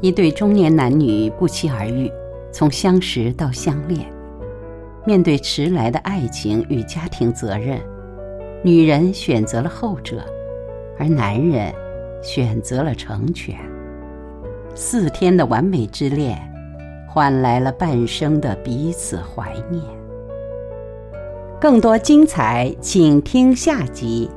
一对中年男女不期而遇从相识到相恋。面对迟来的爱情与家庭责任女人选择了后者而男人选择了成全。四天的完美之恋换来了半生的彼此怀念。更多精彩请听下集。